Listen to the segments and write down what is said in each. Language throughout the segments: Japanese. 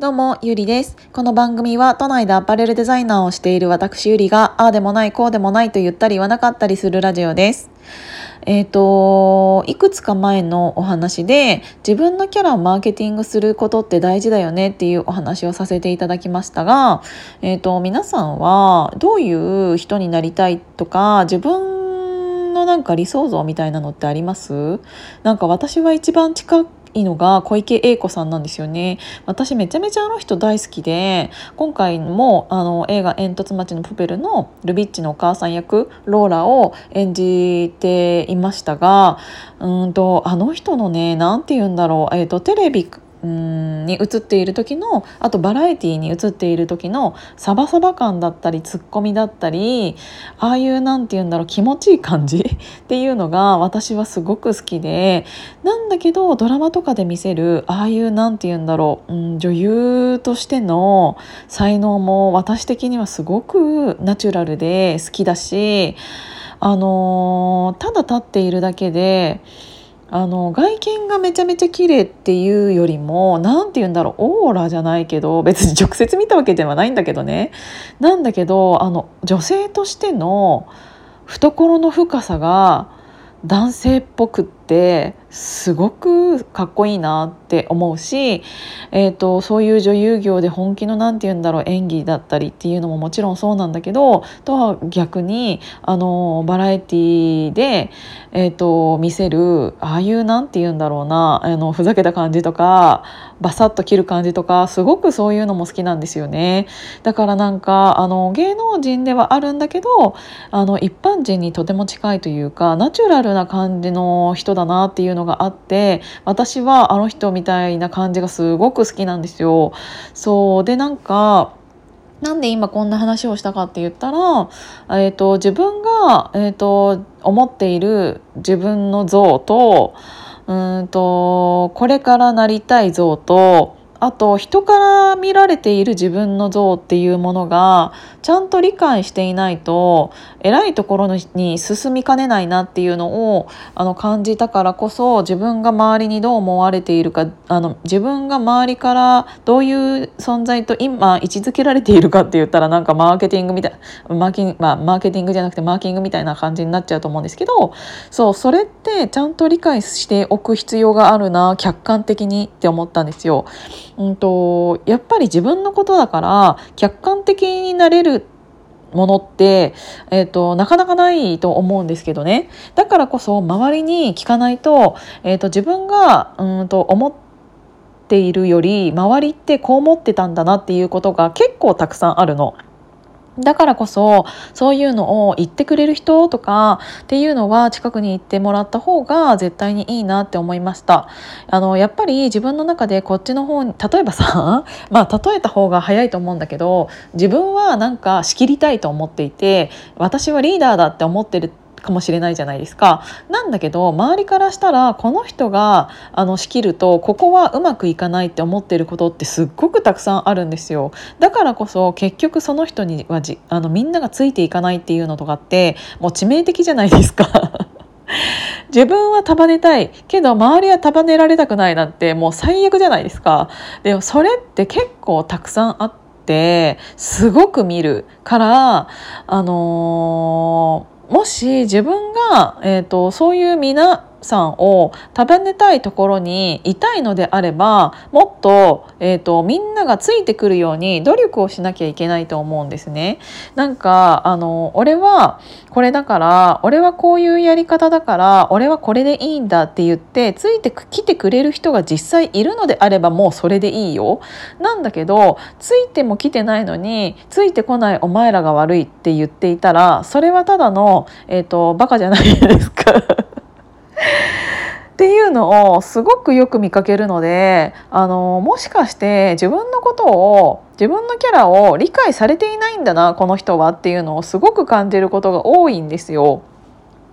どうも、ゆりです。この番組は都内でアパレルデザイナーをしている私ゆりが、ああでもないこうでもないと言ったり言わなかったりするラジオです。えっ、ー、と、いくつか前のお話で、自分のキャラをマーケティングすることって大事だよねっていうお話をさせていただきましたが、えっ、ー、と、皆さんはどういう人になりたいとか、自分のなんか理想像みたいなのってあります？なんか私は一番近くいのが小池栄子さんなんですよね。私めちゃめちゃあの人大好きで今回もあの映画「煙突町のプペル」のルビッチのお母さん役ローラを演じていましたがうんとあの人のね何て言うんだろう、えーとテレビうんに映っている時のあとバラエティーに映っている時のサバサバ感だったりツッコミだったりああいうなんて言うんだろう気持ちいい感じ っていうのが私はすごく好きでなんだけどドラマとかで見せるああいうなんて言うんだろう、うん、女優としての才能も私的にはすごくナチュラルで好きだしあのー、ただ立っているだけであの外見がめちゃめちゃ綺麗っていうよりも何て言うんだろうオーラじゃないけど別に直接見たわけではないんだけどね。なんだけどあの女性としての懐の深さが男性っぽくってすごくかっこいいなって思うし、えーと、そういう女優業で本気の何て言うんだろう演技だったりっていうのももちろんそうなんだけどとは逆にあのバラエティーで、えーと、見せるああいう何て言うんだろうなあのふざけた感じとかバサッと切る感じとかすごくそういうのも好きなんですよね。だからなんかあの芸能人ではあるんだけどあの一般人にとても近いというかナチュラルな感じの人だなっていうのがあって私はあの人みたいな感じがすごく好きなんですよ。そうでなんかなんで今こんな話をしたかって言ったら、えーと、自分が、えーと、思っている自分の像とうんとこれからなりたい像とあと人から見られている自分の像っていうものがちゃんと理解していないと偉いところに進みかねないなっていうのをあの感じたからこそ自分が周りにどう思われているかあの自分が周りからどういう存在と今位置づけられているかって言ったらなんかマーケティングみたいマーキ、まあ、マーケティングじゃなくてマーキングみたいな感じになっちゃうと思うんですけどそうそれってちゃんと理解しておく必要があるな客観的にって思ったんですよ。うんと、やっぱり自分のことだから客観的になれるものって、えーと、なかなかないと思うんですけどねだからこそ周りに聞かないと,、えーと、自分がうんと思っているより周りってこう思ってたんだなっていうことが結構たくさんあるの。だからこそそういうのを言ってくれる人とかっていうのは近くに行ってもらった方が絶対にいいなって思いました。あのやっぱり自分の中でこっちの方に例えばさ まあ例えた方が早いと思うんだけど自分はなんか仕切りたいと思っていて私はリーダーだって思ってるかもしれないじゃないですか。なんだけど周りからしたらこの人があの仕切るとここはうまくいかないって思ってることってすっごくたくさんあるんですよ。だからこそ結局その人にはじあのみんながついていかないっていうのとかってもう致命的じゃないですか。自分は束ねたいけど周りは束ねられたくないなんてもう最悪じゃないですか。でもそれって結構たくさんあってすごく見るからあのーもし自分が、えーと、そういう皆さんを束ねたいところにいたいのであればもっと,、えーと、みんながついてくるように努力をしなきゃいけないと思うんですね。なんかあの俺はこれだから俺はこういうやり方だから俺はこれでいいんだって言ってついてきてくれる人が実際いるのであればもうそれでいいよ。なんだけどついても来てないのについてこないお前らが悪いって言っていたらそれはただの、えーとバカじゃないですか。っていうのをすごくよく見かけるのであのもしかして自分のことを自分のキャラを理解されていないんだなこの人はっていうのをすごく感じることが多いんですよ。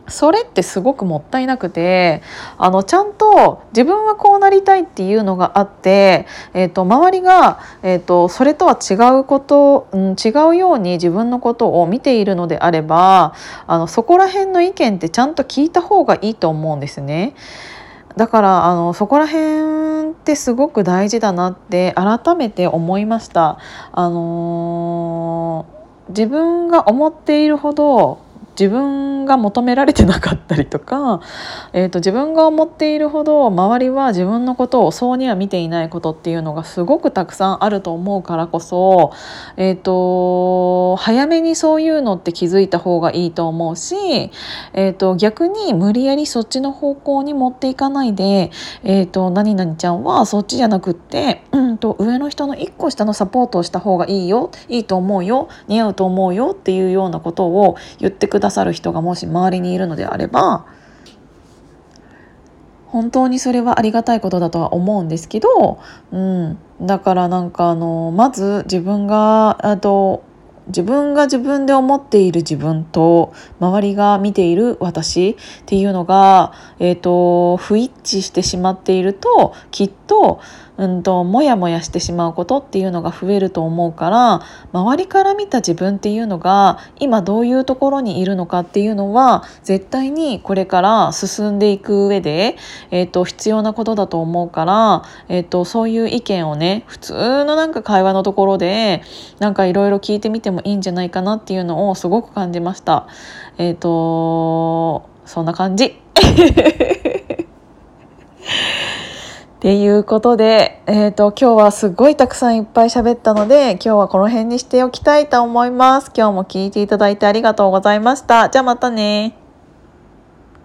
それってすごくもったいなくてあのちゃんと自分はこうなりたいっていうのがあって、えーと、周りが、えーと、それとは違うこと、うん、違うように自分のことを見ているのであればあのそこら辺の意見ってちゃんと聞いた方がいいと思うんですね。だからあのそこら辺ってすごく大事だなって改めて思いましたあのー、自分が思っているほど自分が求められてなかったりとか、えーと、自分が思っているほど周りは自分のことをそうには見ていないことっていうのがすごくたくさんあると思うからこそ、えーと、早めにそういうのって気づいた方がいいと思うし、えーと、逆に無理やりそっちの方向に持っていかないで、えー、と何々ちゃんはそっちじゃなくって、うんと上の人の1個下のサポートをした方がいいよいいと思うよ似合うと思うよっていうようなことを言ってくださる人がもし周りにいるのであれば本当にそれはありがたいことだとは思うんですけど、うん、だからなんかあのまず自分があと自分が自分で思っている自分と周りが見ている私っていうのが、えーと、不一致してしまっているときっとうんとモヤモヤしてしまうことっていうのが増えると思うから周りから見た自分っていうのが今どういうところにいるのかっていうのは絶対にこれから進んでいく上で、えーと、必要なことだと思うから、えーと、そういう意見をね普通のなんか会話のところでなんかいろいろ聞いてみてもいいんじゃないかなっていうのをすごく感じました。えっ、ー、とそんな感じ。っていうことで、えっ、ー、と、今日はすごいたくさんいっぱい喋ったので、今日はこの辺にしておきたいと思います。今日も聞いていただいてありがとうございました。じゃあまたね。